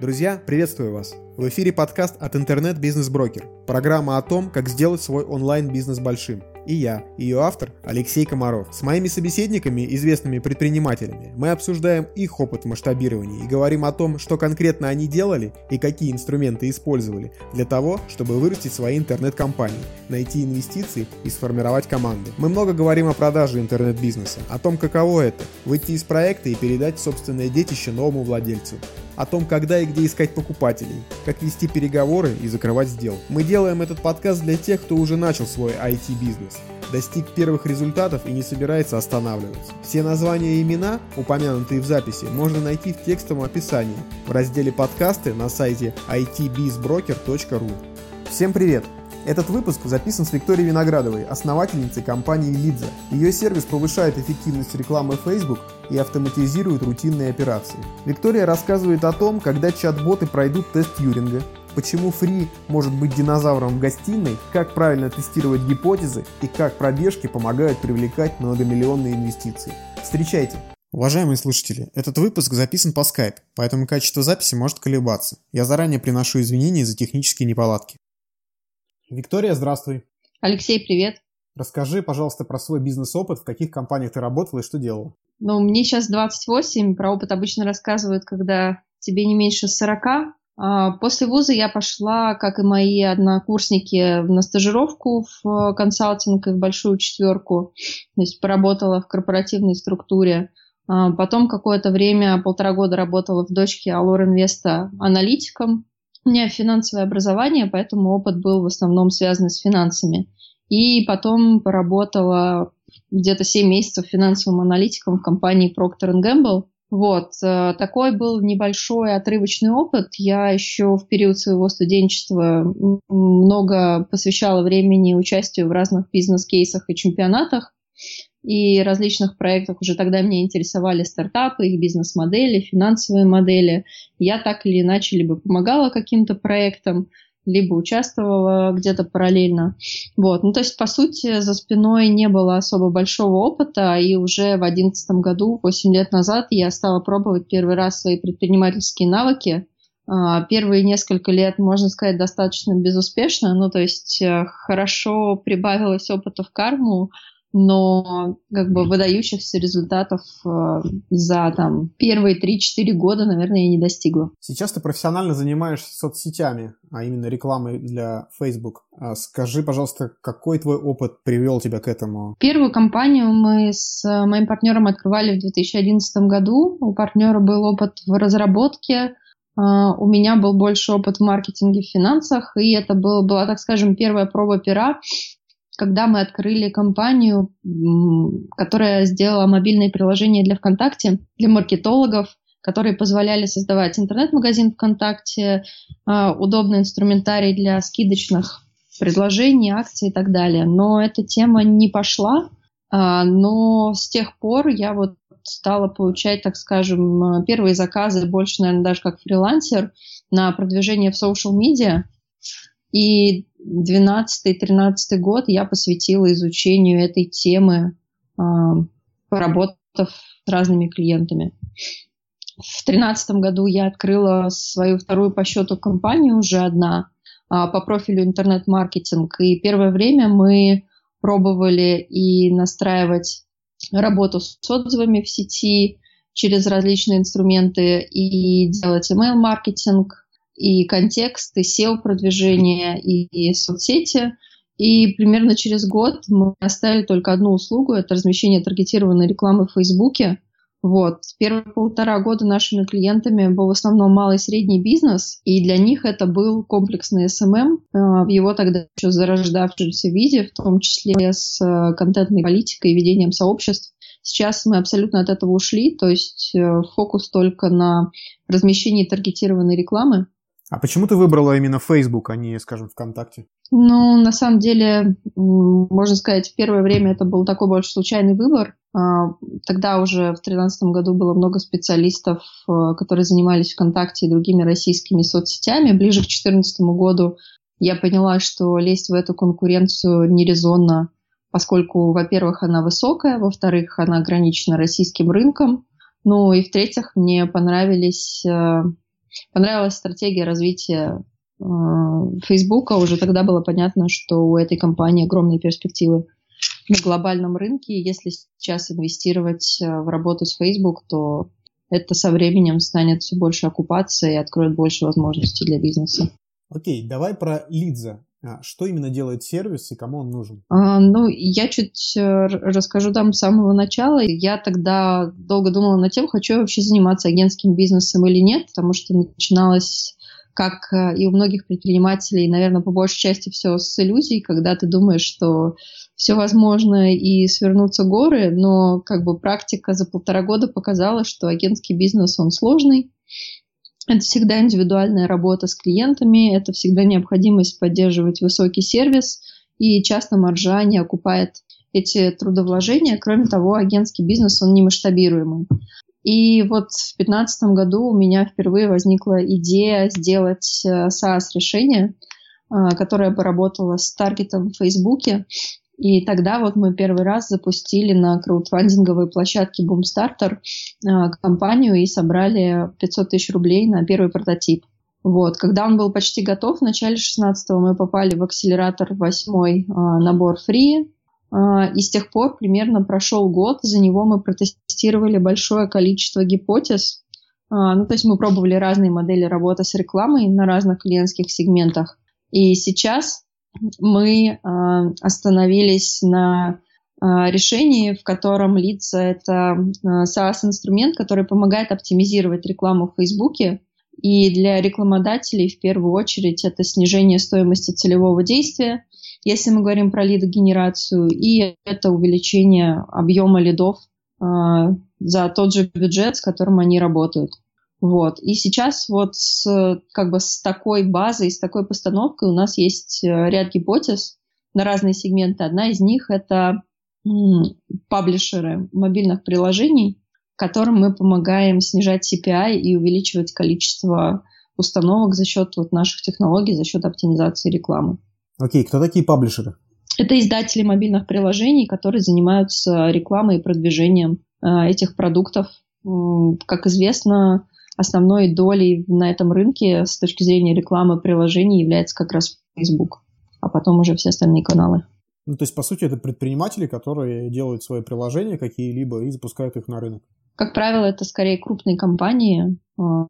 Друзья, приветствую вас! В эфире подкаст от интернет-бизнес-брокер. Программа о том, как сделать свой онлайн-бизнес большим. И я, ее автор Алексей Комаров. С моими собеседниками, известными предпринимателями, мы обсуждаем их опыт масштабирования и говорим о том, что конкретно они делали и какие инструменты использовали для того, чтобы вырастить свои интернет-компании, найти инвестиции и сформировать команду. Мы много говорим о продаже интернет-бизнеса, о том, каково это – выйти из проекта и передать собственное детище новому владельцу о том, когда и где искать покупателей, как вести переговоры и закрывать сделки. Мы делаем этот подкаст для тех, кто уже начал свой IT-бизнес, достиг первых результатов и не собирается останавливаться. Все названия и имена, упомянутые в записи, можно найти в текстовом описании в разделе подкасты на сайте itbizbroker.ru. Всем привет! Этот выпуск записан с Викторией Виноградовой, основательницей компании Лидза. Ее сервис повышает эффективность рекламы Facebook и автоматизирует рутинные операции. Виктория рассказывает о том, когда чат-боты пройдут тест Тьюринга, почему Фри может быть динозавром в гостиной, как правильно тестировать гипотезы и как пробежки помогают привлекать многомиллионные инвестиции. Встречайте! Уважаемые слушатели, этот выпуск записан по Skype, поэтому качество записи может колебаться. Я заранее приношу извинения за технические неполадки. Виктория, здравствуй. Алексей, привет. Расскажи, пожалуйста, про свой бизнес-опыт, в каких компаниях ты работала и что делала. Ну, мне сейчас 28, про опыт обычно рассказывают, когда тебе не меньше 40. А после вуза я пошла, как и мои однокурсники, на стажировку в консалтинг и в большую четверку. То есть поработала в корпоративной структуре. А потом какое-то время, полтора года работала в дочке Allure Инвеста аналитиком у меня финансовое образование, поэтому опыт был в основном связан с финансами. И потом поработала где-то 7 месяцев финансовым аналитиком в компании Procter Gamble. Вот, э, такой был небольшой отрывочный опыт. Я еще в период своего студенчества много посвящала времени участию в разных бизнес-кейсах и чемпионатах и различных проектах. Уже тогда меня интересовали стартапы, их бизнес-модели, финансовые модели. Я так или иначе либо помогала каким-то проектам, либо участвовала где-то параллельно. Вот. Ну, то есть, по сути, за спиной не было особо большого опыта, и уже в 2011 году, 8 лет назад, я стала пробовать первый раз свои предпринимательские навыки. А, первые несколько лет, можно сказать, достаточно безуспешно, ну, то есть, э, хорошо прибавилось опыта в карму, но как бы выдающихся результатов э, за там первые 3-4 года, наверное, я не достигла. Сейчас ты профессионально занимаешься соцсетями, а именно рекламой для Facebook. А скажи, пожалуйста, какой твой опыт привел тебя к этому? Первую компанию мы с моим партнером открывали в 2011 году. У партнера был опыт в разработке, а, у меня был больше опыт в маркетинге, в финансах, и это был, была, так скажем, первая проба пера когда мы открыли компанию, которая сделала мобильные приложения для ВКонтакте, для маркетологов, которые позволяли создавать интернет-магазин ВКонтакте, а, удобный инструментарий для скидочных предложений, акций и так далее. Но эта тема не пошла, а, но с тех пор я вот стала получать, так скажем, первые заказы, больше, наверное, даже как фрилансер на продвижение в social медиа. И 12-13 год я посвятила изучению этой темы, а, поработав с разными клиентами. В 2013 году я открыла свою вторую по счету компанию, уже одна, а, по профилю интернет-маркетинг. И первое время мы пробовали и настраивать работу с отзывами в сети через различные инструменты и делать email-маркетинг, и контекст, и SEO-продвижение, и, соцсети. И примерно через год мы оставили только одну услугу, это размещение таргетированной рекламы в Фейсбуке. Вот. Первые полтора года нашими клиентами был в основном малый и средний бизнес, и для них это был комплексный SMM эм эм, э, в его тогда еще зарождавшемся виде, в том числе с э, контентной политикой и ведением сообществ. Сейчас мы абсолютно от этого ушли, то есть э, фокус только на размещении таргетированной рекламы. А почему ты выбрала именно Facebook, а не, скажем, ВКонтакте? Ну, на самом деле, можно сказать, в первое время это был такой больше случайный выбор. А, тогда уже в 2013 году было много специалистов, э, которые занимались ВКонтакте и другими российскими соцсетями. Ближе к 2014 году я поняла, что лезть в эту конкуренцию нерезонно, поскольку, во-первых, она высокая, во-вторых, она ограничена российским рынком, ну и в-третьих, мне понравились э, понравилась стратегия развития э, Фейсбука. Уже тогда было понятно, что у этой компании огромные перспективы на глобальном рынке. Если сейчас инвестировать э, в работу с Facebook, то это со временем станет все больше оккупацией и откроет больше возможностей для бизнеса. Окей, давай про Лидза. А, что именно делает сервис и кому он нужен? А, ну, я чуть э, расскажу там с самого начала. Я тогда долго думала над тем, хочу я вообще заниматься агентским бизнесом или нет, потому что начиналось как э, и у многих предпринимателей, наверное, по большей части все с иллюзий, когда ты думаешь, что все возможно и свернуться горы, но как бы практика за полтора года показала, что агентский бизнес, он сложный, это всегда индивидуальная работа с клиентами, это всегда необходимость поддерживать высокий сервис, и часто маржа не окупает эти трудовложения. Кроме того, агентский бизнес, он не масштабируемый. И вот в 2015 году у меня впервые возникла идея сделать э, SaaS-решение, э, которое бы работало с таргетом в Фейсбуке. И тогда вот мы первый раз запустили на краудфандинговой площадке Boomstarter э, компанию и собрали 500 тысяч рублей на первый прототип. Вот. Когда он был почти готов, в начале 16-го мы попали в акселератор 8 э, набор free, э, и с тех пор примерно прошел год, за него мы протестировали большое количество гипотез. Ну, то есть мы пробовали разные модели работы с рекламой на разных клиентских сегментах. И сейчас мы а, остановились на а, решении, в котором лица это а, SaaS-инструмент, который помогает оптимизировать рекламу в Фейсбуке. И для рекламодателей в первую очередь это снижение стоимости целевого действия, если мы говорим про лидогенерацию, и это увеличение объема лидов за тот же бюджет, с которым они работают. Вот. И сейчас вот с, как бы с такой базой, с такой постановкой у нас есть э, ряд гипотез на разные сегменты. Одна из них – это паблишеры мобильных приложений, которым мы помогаем снижать CPI и увеличивать количество установок за счет вот наших технологий, за счет оптимизации рекламы. Окей, кто такие паблишеры? Это издатели мобильных приложений, которые занимаются рекламой и продвижением э, этих продуктов. Как известно, основной долей на этом рынке с точки зрения рекламы приложений является как раз Facebook, а потом уже все остальные каналы. Ну, то есть, по сути, это предприниматели, которые делают свои приложения какие-либо и запускают их на рынок. Как правило, это скорее крупные компании, а,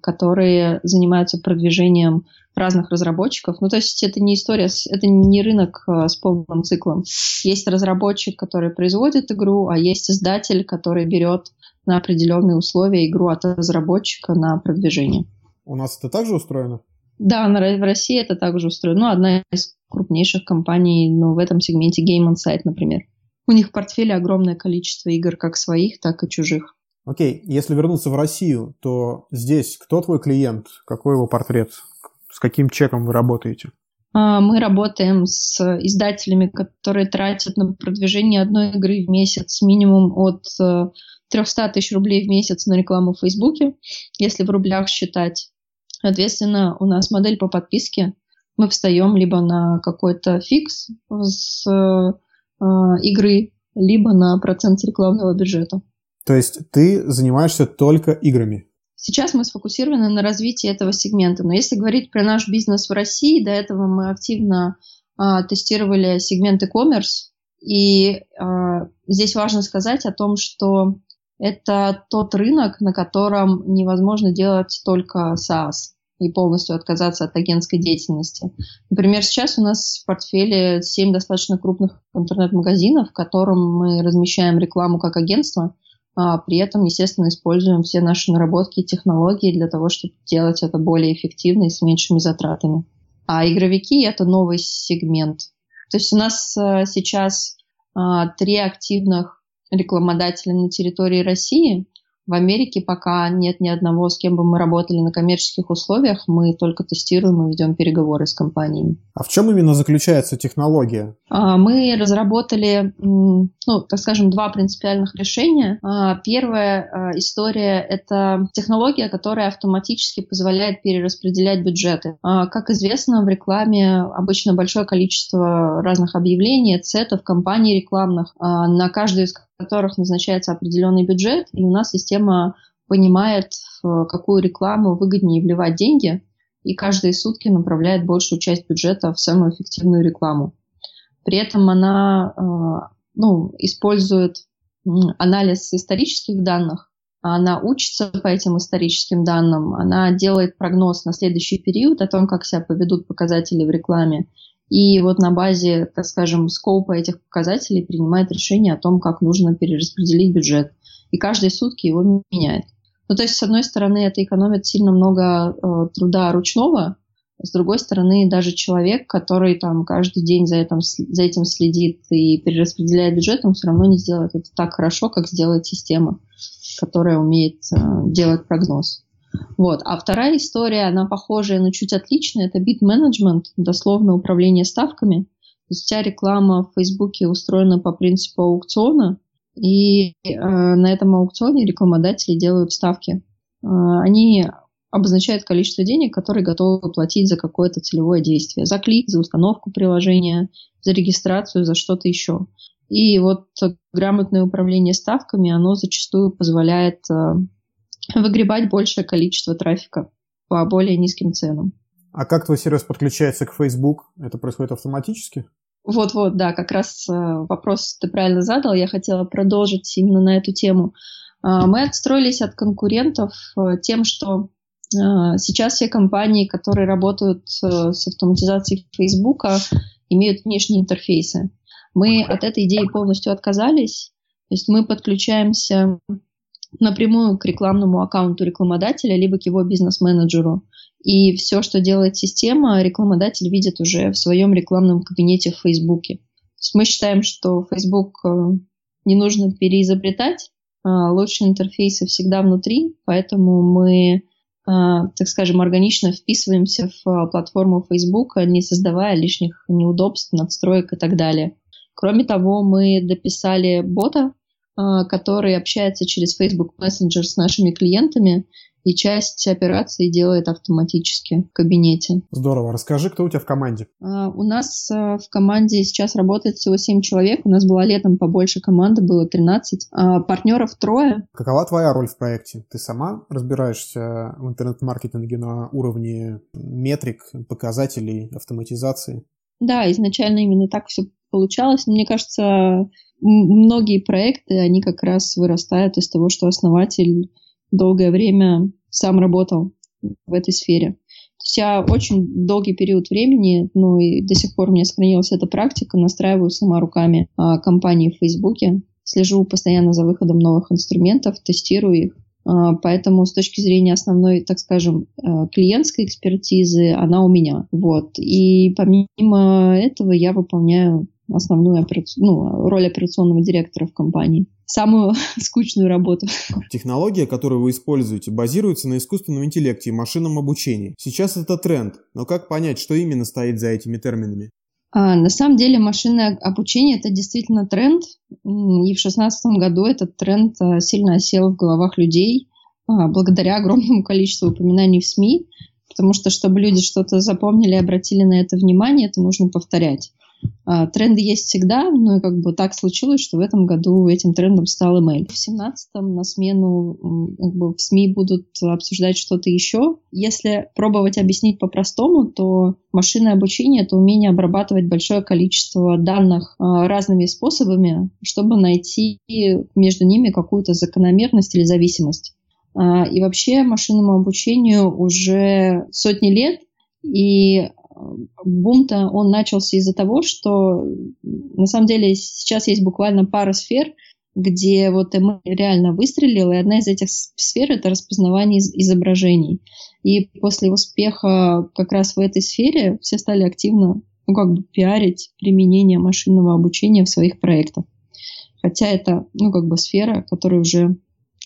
которые занимаются продвижением разных разработчиков. Ну, то есть это не история, это не рынок а, с полным циклом. Есть разработчик, который производит игру, а есть издатель, который берет на определенные условия игру от разработчика на продвижение. У нас это также устроено? Да, в России это также устроено. Ну, одна из крупнейших компаний ну, в этом сегменте Game Insight, например. У них в портфеле огромное количество игр как своих, так и чужих. Окей, если вернуться в Россию, то здесь кто твой клиент? Какой его портрет? С каким чеком вы работаете? А, мы работаем с издателями, которые тратят на продвижение одной игры в месяц минимум от 300 тысяч рублей в месяц на рекламу в Фейсбуке, если в рублях считать. Соответственно, у нас модель по подписке. Мы встаем либо на какой-то фикс с э, игры, либо на процент рекламного бюджета. То есть ты занимаешься только играми? Сейчас мы сфокусированы на развитии этого сегмента. Но если говорить про наш бизнес в России, до этого мы активно э, тестировали сегмент e-commerce. И э, здесь важно сказать о том, что это тот рынок, на котором невозможно делать только SaaS и полностью отказаться от агентской деятельности. Например, сейчас у нас в портфеле 7 достаточно крупных интернет-магазинов, в котором мы размещаем рекламу как агентство, а при этом, естественно, используем все наши наработки и технологии для того, чтобы делать это более эффективно и с меньшими затратами. А игровики – это новый сегмент. То есть у нас а, сейчас а, три активных рекламодателя на территории России. В Америке пока нет ни одного, с кем бы мы работали на коммерческих условиях. Мы только тестируем и ведем переговоры с компаниями. А в чем именно заключается технология? А, мы разработали, ну, так скажем, два принципиальных решения. А, первая а, история – это технология, которая автоматически позволяет перераспределять бюджеты. Как известно, в рекламе обычно большое количество разных объявлений, сетов, компаний рекламных, на каждую из которых назначается определенный бюджет, и у нас система понимает, в какую рекламу выгоднее вливать деньги, и каждые сутки направляет большую часть бюджета в самую эффективную рекламу. При этом она э, ну, использует анализ исторических данных, она учится по этим историческим данным, она делает прогноз на следующий период о том, как себя поведут показатели в рекламе, и вот на базе, так скажем, скопа этих показателей принимает решение о том, как нужно перераспределить бюджет. И каждые сутки его меняет. Ну, то есть, с одной стороны, это экономит сильно много э, труда ручного, с другой стороны, даже человек, который там каждый день за этим, за этим следит и перераспределяет бюджет, он все равно не сделает это так хорошо, как сделает система, которая умеет э, делать прогноз. Вот. А вторая история, она похожая, но чуть отличная, это бит-менеджмент, дословно управление ставками. То есть вся реклама в Фейсбуке устроена по принципу аукциона, и э, на этом аукционе рекламодатели делают ставки. Э, они обозначает количество денег, которые готовы платить за какое-то целевое действие. За клик, за установку приложения, за регистрацию, за что-то еще. И вот грамотное управление ставками, оно зачастую позволяет э, выгребать большее количество трафика по более низким ценам. А как твой сервис подключается к Facebook? Это происходит автоматически? Вот-вот, да, как раз э, вопрос ты правильно задал. Я хотела продолжить именно на эту тему. Э, мы отстроились от конкурентов тем, что а, сейчас все компании, которые работают э, с автоматизацией Фейсбука, имеют внешние интерфейсы. Мы от этой идеи полностью отказались. То есть мы подключаемся напрямую к рекламному аккаунту рекламодателя, либо к его бизнес-менеджеру. И все, что делает система, рекламодатель видит уже в своем рекламном кабинете в Фейсбуке. Мы считаем, что Facebook э, не нужно переизобретать, а лучшие интерфейсы всегда внутри, поэтому мы а, так скажем, органично вписываемся в а, платформу Facebook, не создавая лишних неудобств, надстроек и так далее. Кроме того, мы дописали бота, который общается через Facebook Messenger с нашими клиентами и часть операций делает автоматически в кабинете. Здорово. Расскажи, кто у тебя в команде? Uh, у нас uh, в команде сейчас работает всего 7 человек. У нас была летом побольше команды, было 13. Uh, а, партнеров трое. Какова твоя роль в проекте? Ты сама разбираешься в интернет-маркетинге на уровне метрик, показателей, автоматизации? Да, изначально именно так все получалось. Мне кажется, многие проекты, они как раз вырастают из того, что основатель долгое время сам работал в этой сфере. То есть я очень долгий период времени, ну и до сих пор у меня сохранилась эта практика, настраиваю сама руками а, компании в Фейсбуке, слежу постоянно за выходом новых инструментов, тестирую их. А, поэтому с точки зрения основной, так скажем, э, клиентской экспертизы, она у меня. Вот. И помимо этого я выполняю основную операци... ну, роль операционного директора в компании. Самую скучную работу. Технология, которую вы используете, базируется на искусственном интеллекте и машинном обучении. Сейчас это тренд, но как понять, что именно стоит за этими терминами? А, на самом деле машинное обучение это действительно тренд, и в 2016 году этот тренд а, сильно осел в головах людей а, благодаря огромному количеству упоминаний в СМИ, потому что чтобы люди что-то запомнили и обратили на это внимание, это нужно повторять. А, тренды есть всегда, но как бы так случилось, что в этом году этим трендом стал email. В 17-м на смену как бы, в СМИ будут обсуждать что-то еще. Если пробовать объяснить по-простому, то машинное обучение — это умение обрабатывать большое количество данных а, разными способами, чтобы найти между ними какую-то закономерность или зависимость. А, и вообще машинному обучению уже сотни лет, и бум-то он начался из-за того, что на самом деле сейчас есть буквально пара сфер, где вот ML реально выстрелил, и одна из этих сфер — это распознавание изображений. И после успеха как раз в этой сфере все стали активно ну, как бы пиарить применение машинного обучения в своих проектах. Хотя это, ну, как бы сфера, которая уже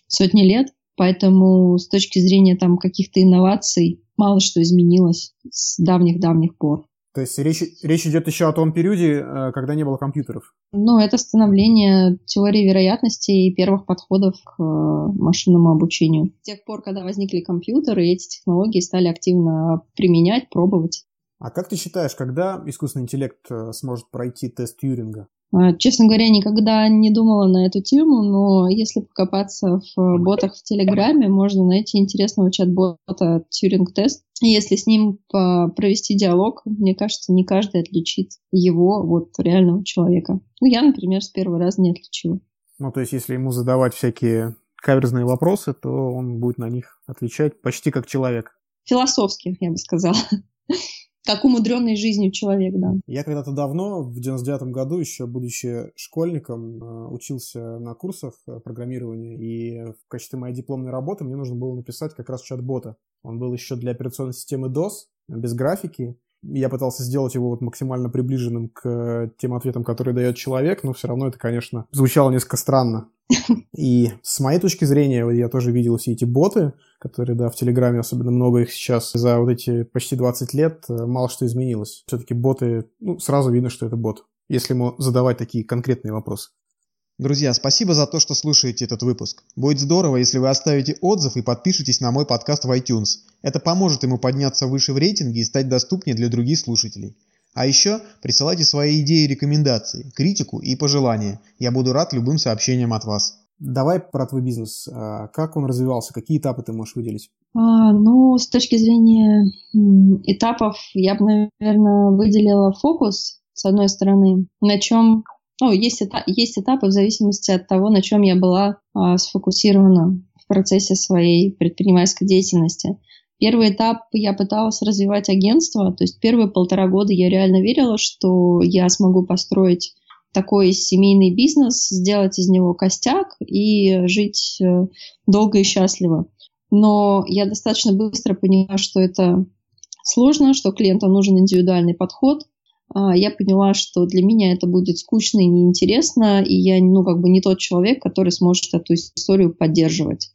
сотни лет, поэтому с точки зрения там каких-то инноваций мало что изменилось с давних-давних пор. То есть речь, речь идет еще о том периоде, э, когда не было компьютеров? Ну, это становление теории вероятности и первых подходов к э, машинному обучению. С тех пор, когда возникли компьютеры, эти технологии стали активно применять, пробовать. А как ты считаешь, когда искусственный интеллект э, сможет пройти тест Тьюринга? А, честно говоря, никогда не думала на эту тему, но если покопаться в ботах в Телеграме, можно найти интересного чат-бота Test. Если с ним провести диалог, мне кажется, не каждый отличит его от реального человека. Ну, я, например, с первого раза не отличила. Ну, то есть, если ему задавать всякие каверзные вопросы, то он будет на них отвечать почти как человек. Философски, я бы сказала. Как умудренный жизнью человек, да. Я когда-то давно, в 99 году, еще будучи школьником, э, учился на курсах э, программирования, и в качестве моей дипломной работы мне нужно было написать как раз чат-бота. Он был еще для операционной системы DOS, без графики, я пытался сделать его вот максимально приближенным к тем ответам, которые дает человек, но все равно это, конечно, звучало несколько странно. И с моей точки зрения, я тоже видел все эти боты, которые, да, в Телеграме особенно много их сейчас. За вот эти почти 20 лет э, мало что изменилось. Все-таки боты, ну, сразу видно, что это бот, если ему задавать такие конкретные вопросы. Друзья, спасибо за то, что слушаете этот выпуск. Будет здорово, если вы оставите отзыв и подпишитесь на мой подкаст в iTunes. Это поможет ему подняться выше в рейтинге и стать доступнее для других слушателей. А еще присылайте свои идеи рекомендации, критику и пожелания. Я буду рад любым сообщениям от вас. Давай про твой бизнес. А, как он развивался? Какие этапы ты можешь выделить? А, ну, с точки зрения этапов, я бы, наверное, выделила фокус, с одной стороны, на чем... Ну, есть, этап, есть этапы в зависимости от того, на чем я была а, сфокусирована в процессе своей предпринимательской деятельности. Первый этап я пыталась развивать агентство, то есть первые полтора года я реально верила, что я смогу построить такой семейный бизнес, сделать из него костяк и жить э, долго и счастливо. Но я достаточно быстро поняла, что это сложно, что клиенту нужен индивидуальный подход. А, я поняла, что для меня это будет скучно и неинтересно, и я ну, как бы не тот человек, который сможет эту историю поддерживать.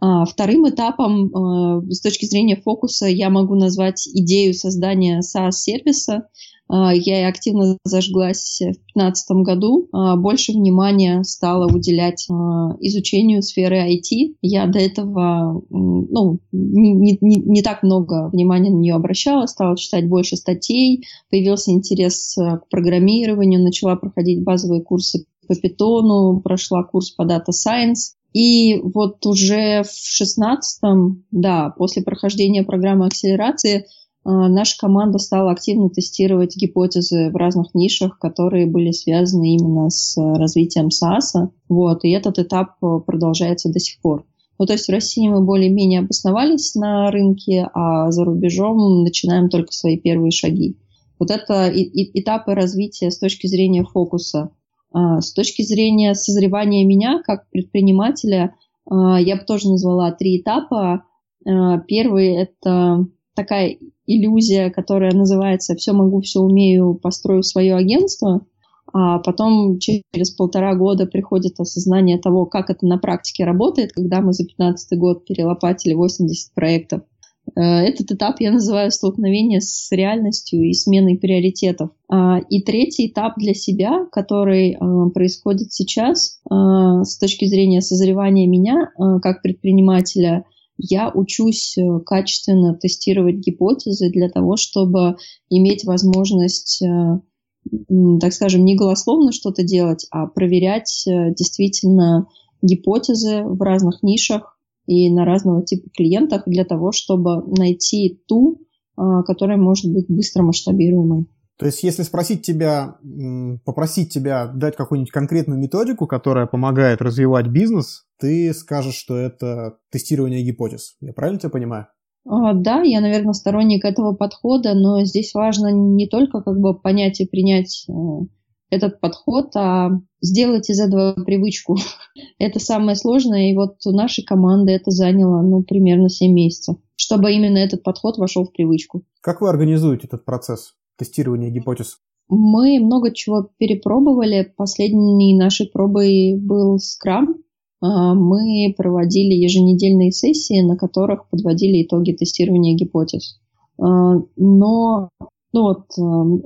А, вторым этапом а, с точки зрения фокуса я могу назвать идею создания SaaS-сервиса. А, я активно зажглась в 2015 году. Больше внимания стала уделять изучению сферы IT. Я до этого ну, не, не, не так много внимания на нее обращала, стала читать больше статей, появился интерес к программированию, начала проходить базовые курсы по питону, прошла курс по Data Science. И вот уже в шестнадцатом, да, после прохождения программы акселерации, а, наша команда стала активно тестировать гипотезы в разных нишах, которые были связаны именно с развитием SaaS. Вот, и этот этап э, продолжается до сих пор. Ну, то есть в России мы более-менее обосновались на рынке, а за рубежом начинаем только свои первые шаги. Вот это и, и, этапы развития с точки зрения фокуса. А, с точки зрения созревания меня как предпринимателя, а, я бы тоже назвала три этапа. А, первый – это такая иллюзия, которая называется «все могу, все умею, построю свое агентство», а потом через полтора года приходит осознание того, как это на практике работает, когда мы за 15 год перелопатили 80 проектов. Э, этот этап я называю столкновение с реальностью и сменой приоритетов. А, и третий этап для себя, который э, происходит сейчас э, с точки зрения созревания меня как предпринимателя, я учусь качественно тестировать гипотезы для того, чтобы иметь возможность, так скажем, не голословно что-то делать, а проверять действительно гипотезы в разных нишах, и на разного типа клиентах для того, чтобы найти ту, а, которая может быть быстро масштабируемой. То есть, если спросить тебя, попросить тебя дать какую-нибудь конкретную методику, которая помогает развивать бизнес, ты скажешь, что это тестирование гипотез. Я правильно тебя понимаю? А, да, я, наверное, сторонник этого подхода, но здесь важно не только как бы понять и принять э, этот подход, а сделать из этого привычку. это самое сложное, и вот у нашей команды это заняло, ну, примерно 7 месяцев, чтобы именно этот подход вошел в привычку. Как вы организуете этот процесс тестирования гипотез? Мы много чего перепробовали. Последней нашей пробой был скрам. А, мы проводили еженедельные сессии, на которых подводили итоги тестирования гипотез. А, но ну вот, эм,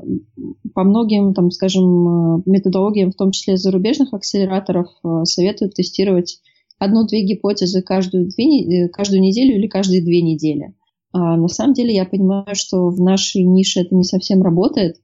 по многим, там, скажем, э, методологиям, в том числе зарубежных акселераторов, э, советуют тестировать одну-две гипотезы каждую, две, э, каждую неделю или каждые две недели. А на самом деле я понимаю, что в нашей нише это не совсем работает.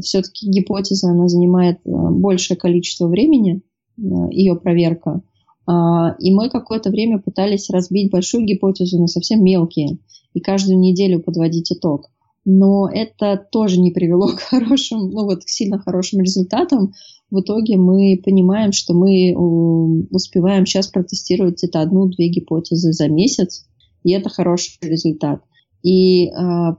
все-таки гипотеза, она занимает большее количество времени, ее проверка. А, и мы какое-то время пытались разбить большую гипотезу на совсем мелкие и каждую неделю подводить итог. Но это тоже не привело к хорошим, ну вот к сильно хорошим результатам. В итоге мы понимаем, что мы успеваем сейчас протестировать где-то одну-две гипотезы за месяц, и это хороший результат. И э,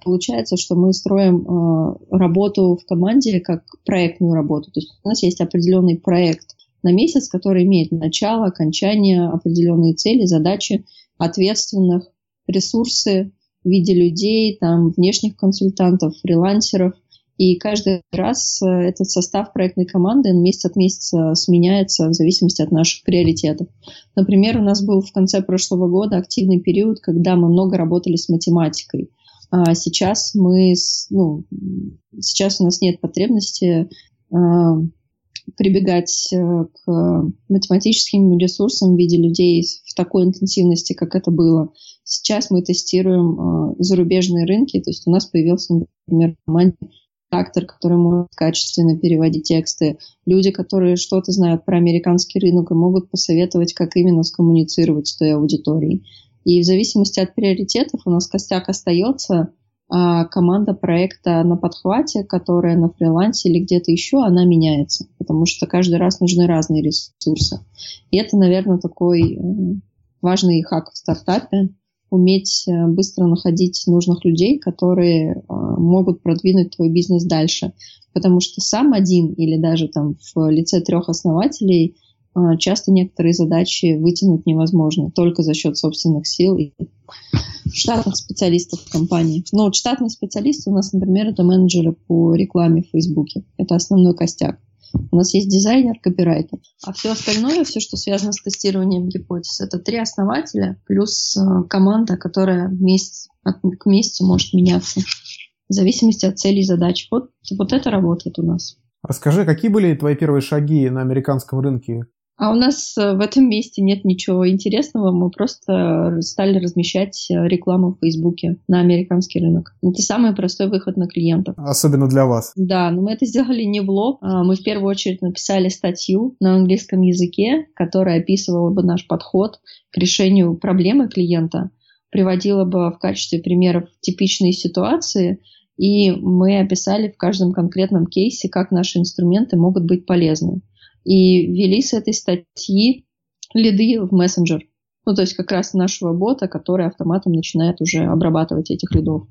получается, что мы строим э, работу в команде как проектную работу. То есть у нас есть определенный проект на месяц, который имеет начало, окончание, определенные цели, задачи, ответственных, ресурсы в виде людей, там, внешних консультантов, фрилансеров – и каждый раз э, этот состав проектной команды месяц от месяца сменяется в зависимости от наших приоритетов. Например, у нас был в конце прошлого года активный период, когда мы много работали с математикой. А сейчас мы, ну, сейчас у нас нет потребности э, прибегать э, к математическим ресурсам в виде людей в такой интенсивности, как это было. Сейчас мы тестируем зарубежные рынки, то есть у нас появился, например, редактор, который может качественно переводить тексты, люди, которые что-то знают про американский рынок и могут посоветовать, как именно скоммуницировать с той аудиторией. И в зависимости от приоритетов у нас костяк остается, а команда проекта на подхвате, которая на фрилансе или где-то еще, она меняется, потому что каждый раз нужны разные ресурсы. И это, наверное, такой э, важный хак в стартапе, уметь э, быстро находить нужных людей, которые э, могут продвинуть твой бизнес дальше. Потому что сам один или даже там в лице трех основателей э, часто некоторые задачи вытянуть невозможно только за счет собственных сил и штатных специалистов в компании. Но штатные специалисты у нас, например, это менеджеры по рекламе в Фейсбуке. Это основной костяк. У нас есть дизайнер, копирайтер. А все остальное, все, что связано с тестированием гипотез, это три основателя плюс э, команда, которая месяц, к месяцу может меняться в зависимости от целей и задач. Вот, вот это работает у нас. Расскажи, какие были твои первые шаги на американском рынке? А у нас э, в этом месте нет ничего интересного. Мы просто стали размещать э, рекламу в Фейсбуке на американский рынок. Это самый простой выход на клиентов. Особенно для вас. Да, но мы это сделали не в лоб. А мы в первую очередь написали статью на английском языке, которая описывала бы наш подход к решению проблемы клиента, приводила бы в качестве примеров типичные ситуации, и мы описали в каждом конкретном кейсе, как наши инструменты могут быть полезны и ввели с этой статьи лиды в мессенджер. Ну, то есть как раз нашего бота, который автоматом начинает уже обрабатывать этих лидов.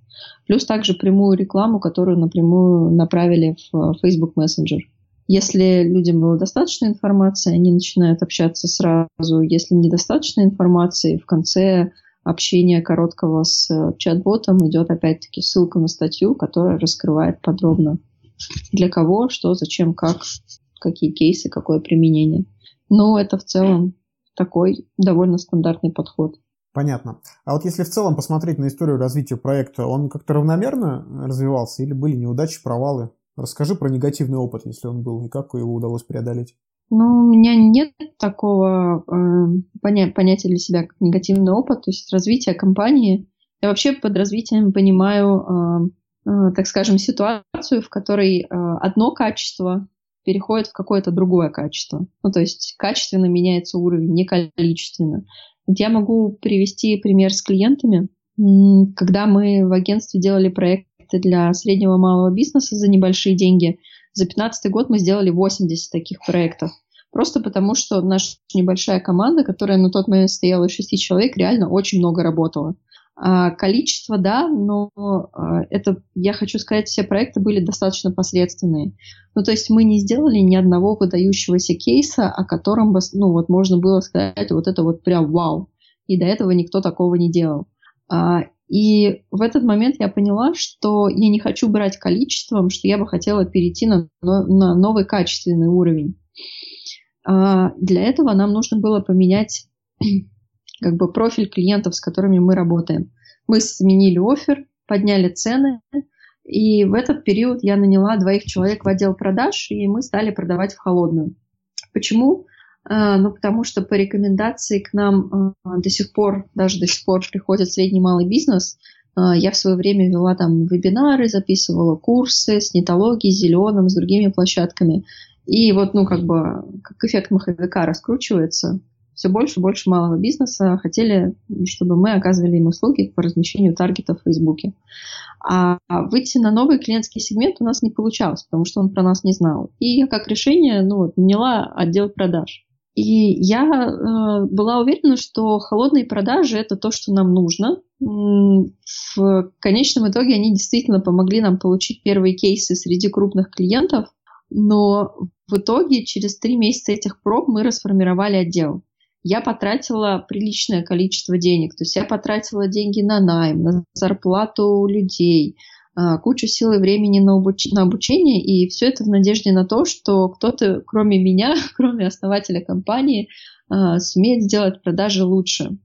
Плюс также прямую рекламу, которую напрямую направили в Facebook Messenger. Если людям было достаточно информации, они начинают общаться сразу. Если недостаточно информации, в конце общения короткого с чат-ботом идет опять-таки ссылка на статью, которая раскрывает подробно для кого, что, зачем, как какие кейсы, какое применение. Но это в целом такой довольно стандартный подход. Понятно. А вот если в целом посмотреть на историю развития проекта, он как-то равномерно развивался или были неудачи, провалы? Расскажи про негативный опыт, если он был, и как его удалось преодолеть. Ну, у меня нет такого э, поня- понятия для себя, как негативный опыт, то есть развитие компании. Я вообще под развитием понимаю, э, э, так скажем, ситуацию, в которой э, одно качество переходит в какое-то другое качество. Ну, то есть качественно меняется уровень, не количественно. Я могу привести пример с клиентами. Когда мы в агентстве делали проекты для среднего и малого бизнеса за небольшие деньги, за 2015 год мы сделали 80 таких проектов. Просто потому, что наша небольшая команда, которая на тот момент стояла из 6 человек, реально очень много работала. А, количество, да, но а, это, я хочу сказать, все проекты были достаточно посредственные. Ну, то есть мы не сделали ни одного выдающегося кейса, о котором ну, вот можно было сказать, вот это вот прям вау. И до этого никто такого не делал. А, и в этот момент я поняла, что я не хочу брать количеством, что я бы хотела перейти на, на новый качественный уровень. Для этого нам нужно было поменять как бы профиль клиентов, с которыми мы работаем. Мы сменили офер, подняли цены, и в этот период я наняла двоих человек в отдел продаж, и мы стали продавать в холодную. Почему? А, ну, потому что по рекомендации к нам а, до сих пор, даже до сих пор приходит средний малый бизнес, А, я в свое время вела там вебинары, записывала курсы с нетологией, зеленым, с другими площадками. И вот, ну, как бы, как эффект маховика раскручивается, все больше и больше малого бизнеса хотели, чтобы мы оказывали им услуги по размещению таргета в Фейсбуке. А выйти на новый клиентский сегмент у нас не получалось, потому что он про нас не знал. И я как решение ну, вот, наняла отдел продаж. И я э, была уверена, что холодные продажи это то, что нам нужно. В конечном итоге они действительно помогли нам получить первые кейсы среди крупных клиентов, но в итоге через три месяца этих проб мы расформировали отдел я потратила приличное количество денег. То есть я потратила деньги на найм, на зарплату людей, а, кучу сил и времени на, обуч... на обучение, и все это в надежде на то, что кто-то, кроме меня, кроме основателя компании, а, сумеет сделать продажи лучше.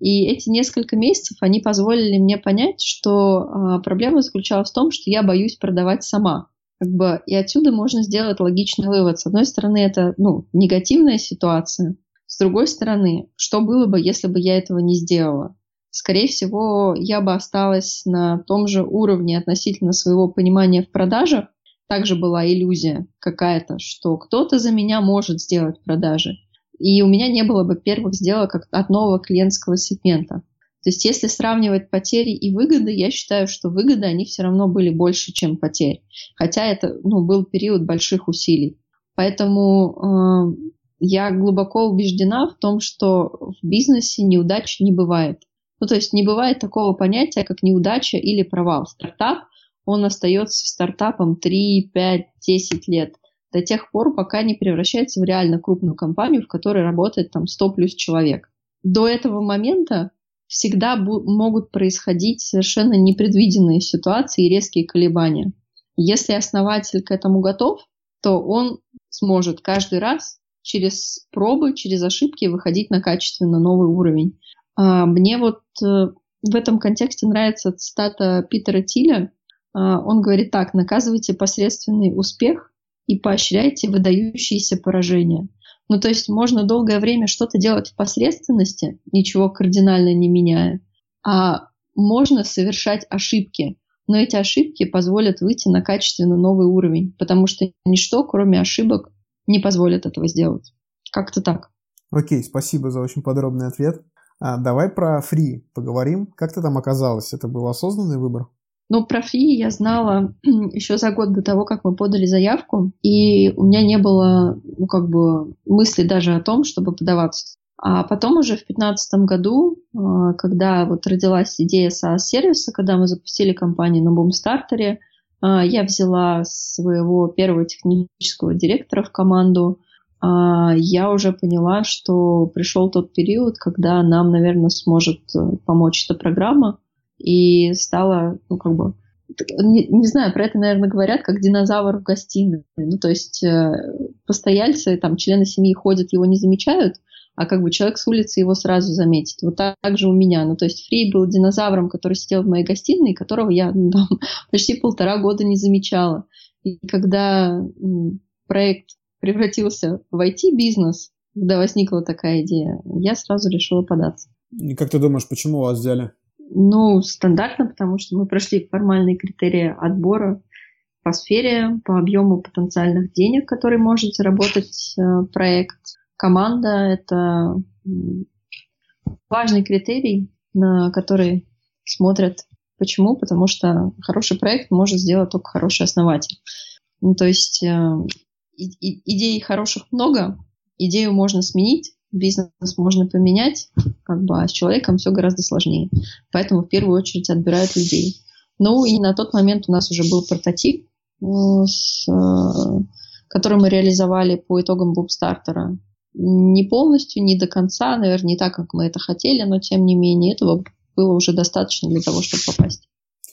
И эти несколько месяцев, они позволили мне понять, что а, проблема заключалась в том, что я боюсь продавать сама. Как бы, и отсюда можно сделать логичный вывод. С одной стороны, это ну, негативная ситуация, с другой стороны, что было бы, если бы я этого не сделала? Скорее всего, я бы осталась на том же уровне относительно своего понимания в продажах. Также была иллюзия какая-то, что кто-то за меня может сделать продажи. И у меня не было бы первых сделок от нового клиентского сегмента. То есть если сравнивать потери и выгоды, я считаю, что выгоды, они все равно были больше, чем потери. Хотя это ну, был период больших усилий. Поэтому э, я глубоко убеждена в том, что в бизнесе неудач не бывает. Ну, то есть не бывает такого понятия, как неудача или провал. Стартап, он остается стартапом 3, 5, 10 лет до тех пор, пока не превращается в реально крупную компанию, в которой работает там 100 плюс человек. До этого момента всегда могут происходить совершенно непредвиденные ситуации и резкие колебания. Если основатель к этому готов, то он сможет каждый раз через пробы, через ошибки выходить на качественно новый уровень. А, мне вот э, в этом контексте нравится цитата Питера Тиля. А, он говорит так, наказывайте посредственный успех и поощряйте выдающиеся поражения. Ну, то есть можно долгое время что-то делать в посредственности, ничего кардинально не меняя, а можно совершать ошибки, но эти ошибки позволят выйти на качественно новый уровень, потому что ничто, кроме ошибок, не позволят этого сделать. Как-то так. Окей, спасибо за очень подробный ответ. А, давай про фри поговорим. Как ты там оказалась? Это был осознанный выбор? Ну, про фри я знала еще за год до того, как мы подали заявку, и у меня не было, ну, как бы, мысли даже о том, чтобы подаваться. А потом уже в 2015 году, а, когда вот родилась идея SaaS-сервиса, когда мы запустили компанию на Бумстартере, а, я взяла своего первого технического директора в команду. А, я уже поняла, что пришел тот период, когда нам, наверное, сможет э, помочь эта программа. И стала, ну, как бы, не, не знаю, про это, наверное, говорят, как динозавр в гостиной. Ну, то есть э, постояльцы, там, члены семьи ходят, его не замечают, а как бы человек с улицы его сразу заметит. Вот так, так же у меня. Ну, то есть Фрей был динозавром, который сидел в моей гостиной, которого я ну, там, почти полтора года не замечала. И когда проект превратился в IT-бизнес, когда возникла такая идея, я сразу решила податься. И как ты думаешь, почему вас взяли? Ну, стандартно, потому что мы прошли формальные критерии отбора по сфере, по объему потенциальных денег, который может заработать э, проект, команда – это важный критерий, на который смотрят. Почему? Потому что хороший проект может сделать только хороший основатель. Ну, то есть э, и, идей хороших много, идею можно сменить, бизнес можно поменять, как бы, а с человеком все гораздо сложнее. Поэтому в первую очередь отбирают людей. Ну и на тот момент у нас уже был прототип, э, с, э, который мы реализовали по итогам бубстартера не полностью, не до конца, наверное, не так, как мы это хотели, но тем не менее этого было уже достаточно для того, чтобы попасть.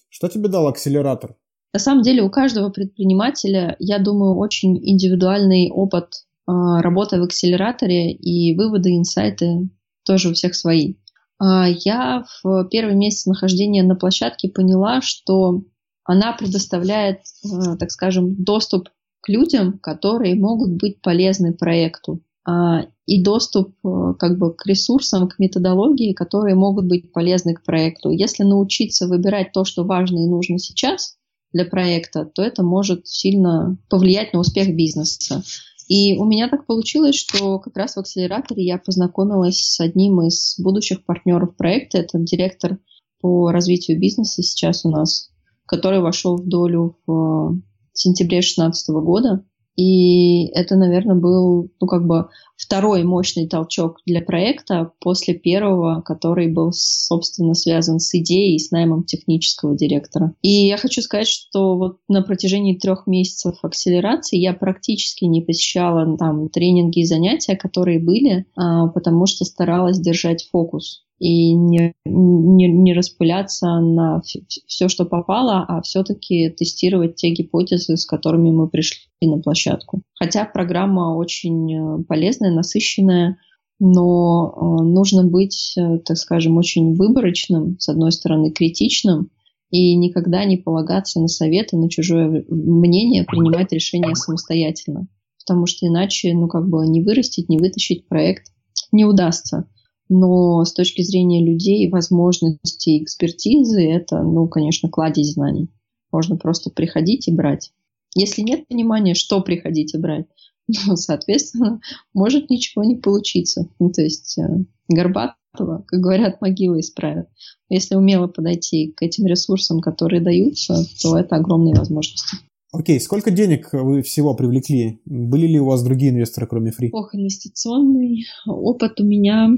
Что тебе дал акселератор? На самом деле у каждого предпринимателя, я думаю, очень индивидуальный опыт э, работы в акселераторе и выводы, инсайты тоже у всех свои. Э, я в первый месяц нахождения на площадке поняла, что она предоставляет, э, так скажем, доступ к людям, которые могут быть полезны проекту. А, и доступ э, как бы к ресурсам, к методологии, которые могут быть полезны к проекту. Если научиться выбирать то, что важно и нужно сейчас для проекта, то это может сильно повлиять на успех бизнеса. И у меня так получилось, что как раз в акселераторе я познакомилась с одним из будущих партнеров проекта. Это директор по развитию бизнеса сейчас у нас, который вошел в долю в сентябре 2016 года. И это, наверное, был, ну, как бы второй мощный толчок для проекта после первого, который был, собственно, связан с идеей и с наймом технического директора. И я хочу сказать, что вот на протяжении трех месяцев акселерации я практически не посещала там тренинги и занятия, которые были, а, потому что старалась держать фокус и не, не, не распыляться на все, что попало, а все-таки тестировать те гипотезы, с которыми мы пришли на площадку. Хотя программа очень э, полезная, насыщенная, но э, нужно быть, э, так скажем, очень выборочным, с одной стороны, критичным, и никогда не полагаться на советы, на чужое мнение, принимать решения самостоятельно. Потому что иначе, ну, как бы не вырастить, не вытащить проект не удастся но с точки зрения людей, возможностей, экспертизы, это, ну, конечно, кладезь знаний. Можно просто приходить и брать. Если нет понимания, что приходить и брать, ну, соответственно, может ничего не получиться. Ну, то есть э, Горбатова, как говорят, могила исправят. Если умело подойти к этим ресурсам, которые даются, то это огромные возможности. Окей, сколько денег вы всего привлекли? Были ли у вас другие инвесторы, кроме Free? Ох, инвестиционный опыт у меня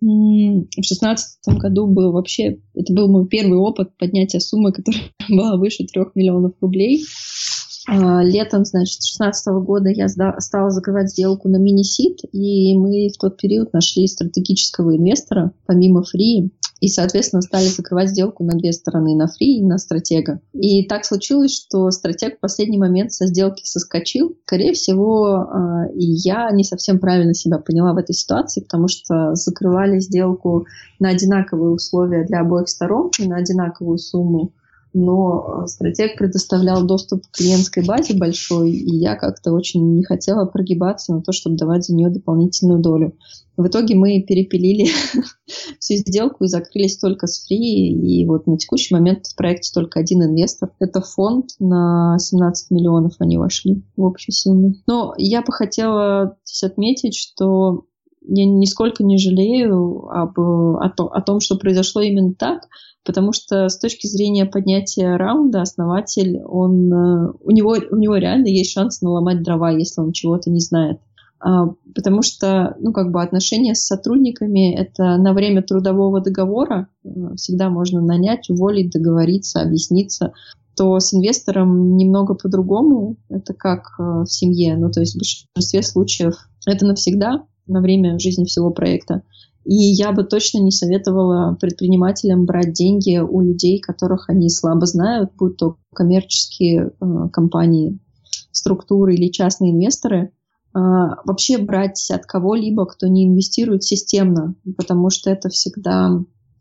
в шестнадцатом году был вообще, это был мой первый опыт поднятия суммы, которая была выше трех миллионов рублей. А, летом, значит, 2016 года я стала закрывать сделку на мини-сит, и мы в тот период нашли стратегического инвестора, помимо фри, и, соответственно, стали закрывать сделку на две стороны, на фри и на стратега. И так случилось, что стратег в последний момент со сделки соскочил. Скорее всего, а, я не совсем правильно себя поняла в этой ситуации, потому что закрывали сделку на одинаковые условия для обоих сторон и на одинаковую сумму но стратег предоставлял доступ к клиентской базе большой, и я как-то очень не хотела прогибаться на то, чтобы давать за нее дополнительную долю. В итоге мы перепилили всю сделку и закрылись только с фри, и вот на текущий момент в проекте только один инвестор. Это фонд, на 17 миллионов они вошли в общей сумме. Но я бы хотела здесь отметить, что я нисколько не жалею об, о, о том, что произошло именно так, потому что с точки зрения поднятия раунда основатель, он, э, у, него, у него реально есть шанс наломать дрова, если он чего-то не знает. А, потому что, ну, как бы отношения с сотрудниками — это на время трудового договора, э, всегда можно нанять, уволить, договориться, объясниться, то с инвестором немного по-другому, это как э, в семье, ну, то есть в большинстве случаев это навсегда, на время жизни всего проекта. И я бы точно не советовала предпринимателям брать деньги у людей, которых они слабо знают, будь то коммерческие э, компании, структуры или частные инвесторы. Э, вообще брать от кого-либо, кто не инвестирует системно, потому что это всегда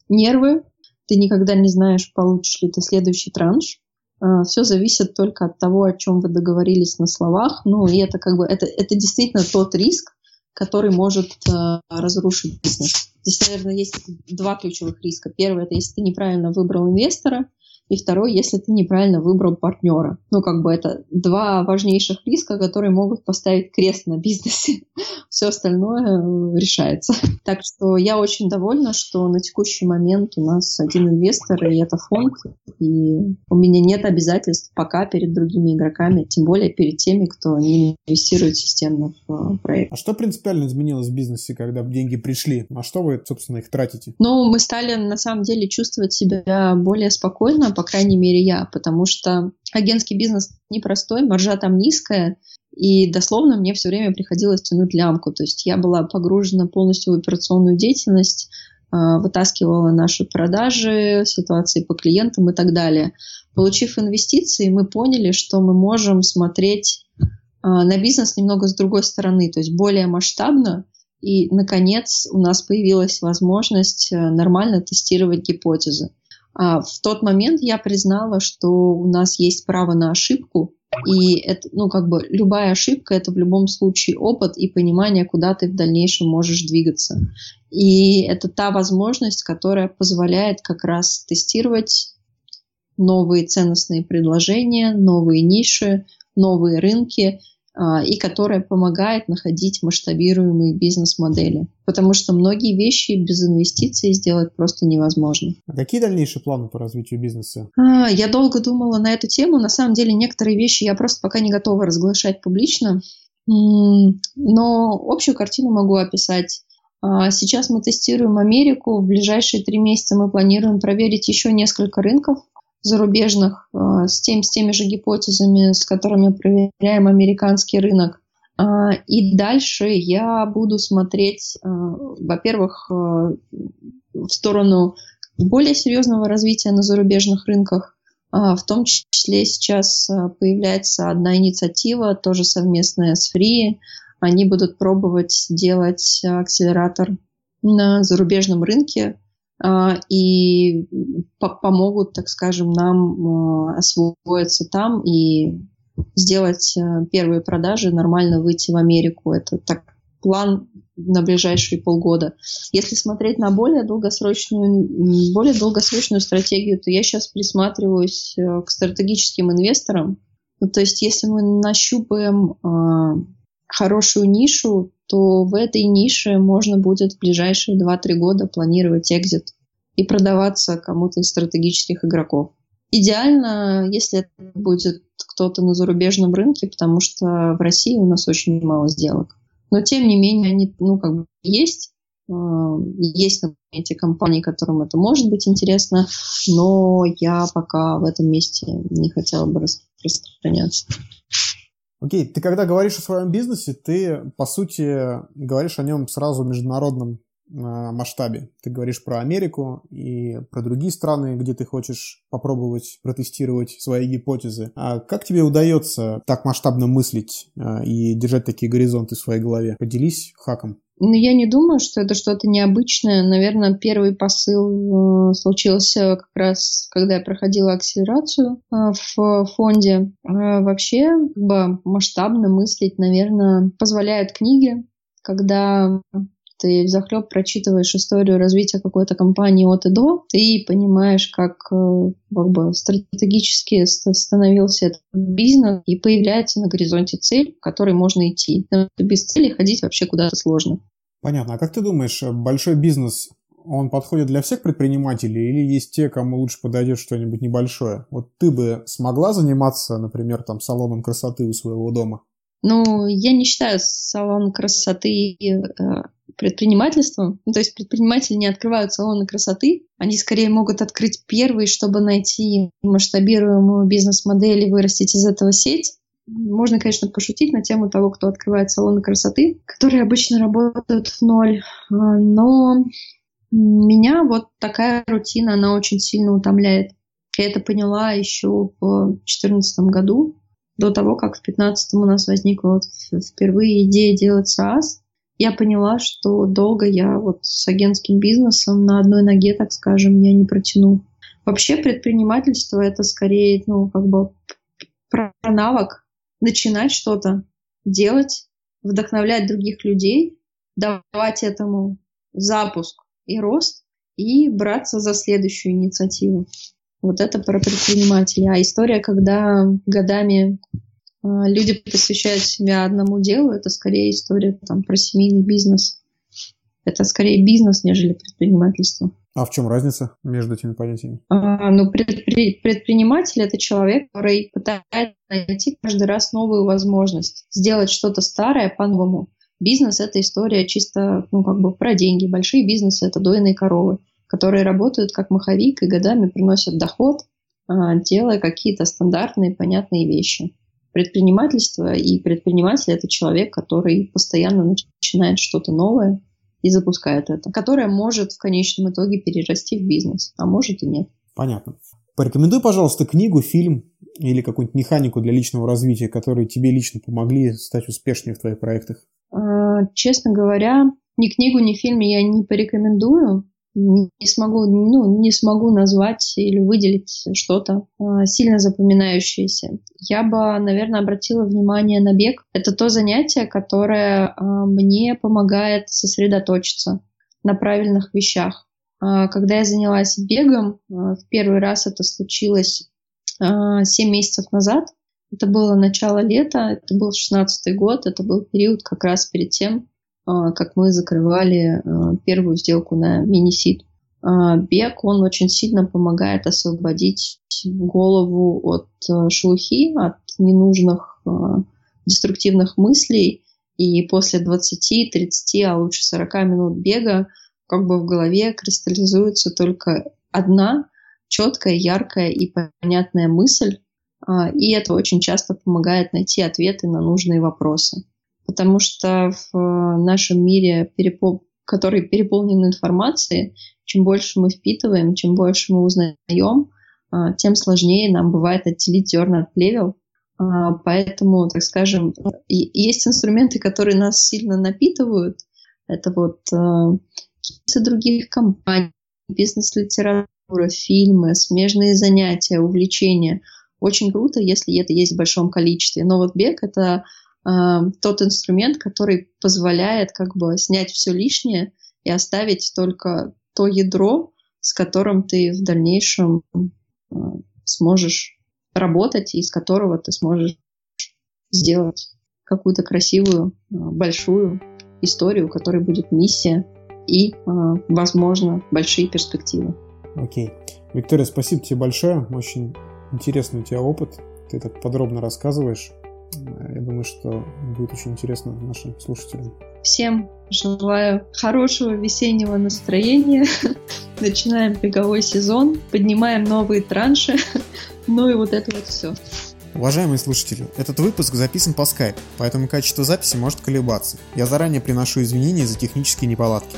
нервы. Ты никогда не знаешь, получишь ли ты следующий транш. Э, все зависит только от того, о чем вы договорились на словах. Ну, и это как бы это, это действительно тот риск, который может э, разрушить бизнес. Здесь, наверное, есть два ключевых риска. Первый – это если ты неправильно выбрал инвестора, и второй, если ты неправильно выбрал партнера. Ну, как бы это два важнейших риска, которые могут поставить крест на бизнесе. Все остальное э, решается. Так что я очень довольна, что на текущий момент у нас один инвестор, и это фонд, и у меня нет обязательств пока перед другими игроками, тем более перед теми, кто не инвестирует системно в э, проект. А что принципиально изменилось в бизнесе, когда деньги пришли? А что вы, собственно, их тратите? Ну, мы стали на самом деле чувствовать себя более спокойно, по крайней мере я, потому что агентский бизнес непростой, маржа там низкая, и дословно мне все время приходилось тянуть лямку. То есть я была погружена полностью в операционную деятельность, а, вытаскивала наши продажи, ситуации по клиентам и так далее. Получив инвестиции, мы поняли, что мы можем смотреть а, на бизнес немного с другой стороны, то есть более масштабно. И, наконец, у нас появилась возможность э, нормально тестировать гипотезы. А в тот момент я признала, что у нас есть право на ошибку, И это, ну, как бы любая ошибка это в любом случае опыт и понимание, куда ты в дальнейшем можешь двигаться. И это та возможность, которая позволяет как раз тестировать новые ценностные предложения, новые ниши, новые рынки, и которая помогает находить масштабируемые бизнес-модели. Потому что многие вещи без инвестиций сделать просто невозможно. А какие дальнейшие планы по развитию бизнеса? А, я долго думала на эту тему. На самом деле некоторые вещи я просто пока не готова разглашать публично. Но общую картину могу описать. Сейчас мы тестируем Америку. В ближайшие три месяца мы планируем проверить еще несколько рынков зарубежных э, с, тем, с теми же гипотезами, с которыми проверяем американский рынок. А, и дальше я буду смотреть, э, во-первых, э, в сторону более серьезного развития на зарубежных рынках. А, в том числе сейчас появляется одна инициатива, тоже совместная с Free. Они будут пробовать делать акселератор на зарубежном рынке, и помогут, так скажем, нам а, освоиться там и сделать а, первые продажи, нормально выйти в Америку. Это так план на ближайшие полгода. Если смотреть на более долгосрочную, более долгосрочную стратегию, то я сейчас присматриваюсь э, к стратегическим инвесторам. Ну, то есть, если мы нащупаем э, хорошую нишу, то в этой нише можно будет в ближайшие 2-3 года планировать экзит и продаваться кому-то из стратегических игроков. Идеально, если это будет кто-то на зарубежном рынке, потому что в России у нас очень мало сделок. Но тем не менее, они, ну, как бы есть. Э, есть на эти компании, которым это может быть интересно, но я пока в этом месте не хотела бы распространяться. Окей, ты когда говоришь о своем бизнесе, ты, по сути, говоришь о нем сразу в международном э, масштабе. Ты говоришь про Америку и про другие страны, где ты хочешь попробовать протестировать свои гипотезы. А как тебе удается так масштабно мыслить э, и держать такие горизонты в своей голове? Поделись хаком. Но я не думаю, что это что-то необычное. Наверное, первый посыл э, случился как раз, когда я проходила акселерацию э, в фонде. Э, вообще, как бы масштабно мыслить, наверное, позволяют книги, когда ты взахлеб прочитываешь историю развития какой-то компании от и до, ты понимаешь, как, как бы стратегически становился этот бизнес, и появляется на горизонте цель, к которой можно идти. Без цели ходить вообще куда-то сложно. Понятно. А как ты думаешь, большой бизнес, он подходит для всех предпринимателей или есть те, кому лучше подойдет что-нибудь небольшое? Вот ты бы смогла заниматься, например, там салоном красоты у своего дома? Ну, я не считаю салон красоты э, предпринимательством. Ну, то есть предприниматели не открывают салоны красоты, они скорее могут открыть первый, чтобы найти масштабируемую бизнес-модель и вырастить из этого сеть. Можно, конечно, пошутить на тему того, кто открывает салоны красоты, которые обычно работают в ноль. А, но меня вот такая рутина, она очень сильно утомляет. Я это поняла еще в 2014 году, до того, как в 2015 у нас возникла вот впервые идея делать SaaS. Я поняла, что долго я вот с агентским бизнесом на одной ноге, так скажем, я не протяну. Вообще предпринимательство это скорее, ну, как бы про навык, начинать что-то делать, вдохновлять других людей, давать этому запуск и рост и браться за следующую инициативу. Вот это про предпринимателя. А история, когда годами люди посвящают себя одному делу, это скорее история там, про семейный бизнес. Это скорее бизнес, нежели предпринимательство. А в чем разница между этими понятиями? А, ну, предпри- предприниматель это человек, который пытается найти каждый раз новую возможность, сделать что-то старое по-новому. Бизнес это история чисто, ну, как бы про деньги. Большие бизнесы это дойные коровы, которые работают как маховик и годами приносят доход, а, делая какие-то стандартные, понятные вещи. Предпринимательство и предприниматель это человек, который постоянно начинает что-то новое, и запускает это, которая может в конечном итоге перерасти в бизнес, а может и нет. Понятно. Порекомендуй, пожалуйста, книгу, фильм или какую-нибудь механику для личного развития, которые тебе лично помогли стать успешнее в твоих проектах. А, честно говоря, ни книгу, ни фильм я не порекомендую. Не смогу, ну, не смогу назвать или выделить что-то а, сильно запоминающееся. Я бы, наверное, обратила внимание на бег. Это то занятие, которое а, мне помогает сосредоточиться на правильных вещах. А, когда я занялась бегом, в первый раз это случилось 7 месяцев назад. Это было начало лета, это был 16 год, это был период как раз перед тем, как мы закрывали а, первую сделку на мини-сид. А, бег, он очень сильно помогает освободить голову от шелухи, от ненужных деструктивных мыслей. И после 20, 30, а лучше 40 минут бега как бы в голове кристаллизуется только одна четкая, яркая и понятная мысль. И это очень часто помогает найти ответы на нужные вопросы потому что в э, нашем мире, который переполнен информацией, чем больше мы впитываем, чем больше мы узнаем, а, тем сложнее нам бывает отделить зерна от плевел. А, поэтому, так скажем, есть инструменты, которые нас сильно напитывают. Это вот э, кейсы других компаний, бизнес-литература, фильмы, смежные занятия, увлечения. Очень круто, если это есть в большом количестве. Но вот бег — это тот инструмент, который позволяет как бы снять все лишнее и оставить только то ядро, с которым ты в дальнейшем э, сможешь работать и из которого ты сможешь сделать какую-то красивую, э, большую историю, у которой будет миссия и, э, возможно, большие перспективы. Окей. Виктория, спасибо тебе большое. Очень интересный у тебя опыт. Ты так подробно рассказываешь. Я думаю, что будет очень интересно нашим слушателям. Всем желаю хорошего весеннего настроения. Начинаем беговой сезон, поднимаем новые транши. Ну и вот это вот все. Уважаемые слушатели, этот выпуск записан по Skype, поэтому качество записи может колебаться. Я заранее приношу извинения за технические неполадки.